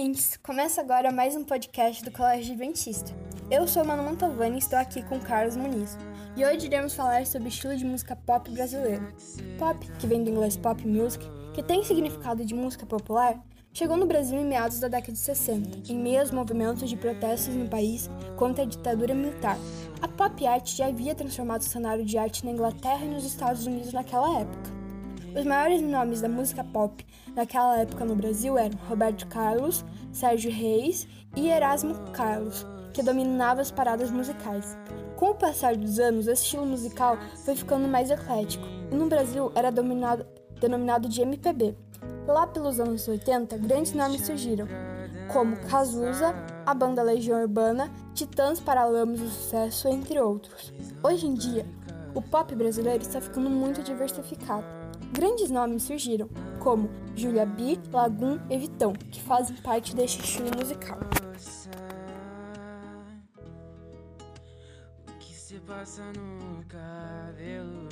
ouvintes! Começa agora mais um podcast do Colégio Adventista. Eu sou Manu Mantovani e estou aqui com Carlos Muniz. E hoje iremos falar sobre o estilo de música pop brasileiro. Pop, que vem do inglês pop music, que tem significado de música popular, chegou no Brasil em meados da década de 60, em meio aos movimentos de protestos no país contra a ditadura militar. A pop art já havia transformado o cenário de arte na Inglaterra e nos Estados Unidos naquela época. Os maiores nomes da música pop naquela época no Brasil eram Roberto Carlos, Sérgio Reis e Erasmo Carlos, que dominavam as paradas musicais. Com o passar dos anos, o estilo musical foi ficando mais eclético e no Brasil era dominado, denominado de MPB. Lá pelos anos 80, grandes nomes surgiram, como Cazuza, a banda Legião Urbana, Titãs Paralamas do Sucesso, entre outros. Hoje em dia, o pop brasileiro está ficando muito diversificado. Grandes nomes surgiram, como Julia B, Lagoon e Vitão, que fazem parte deste estilo musical. O que se passa no cabelo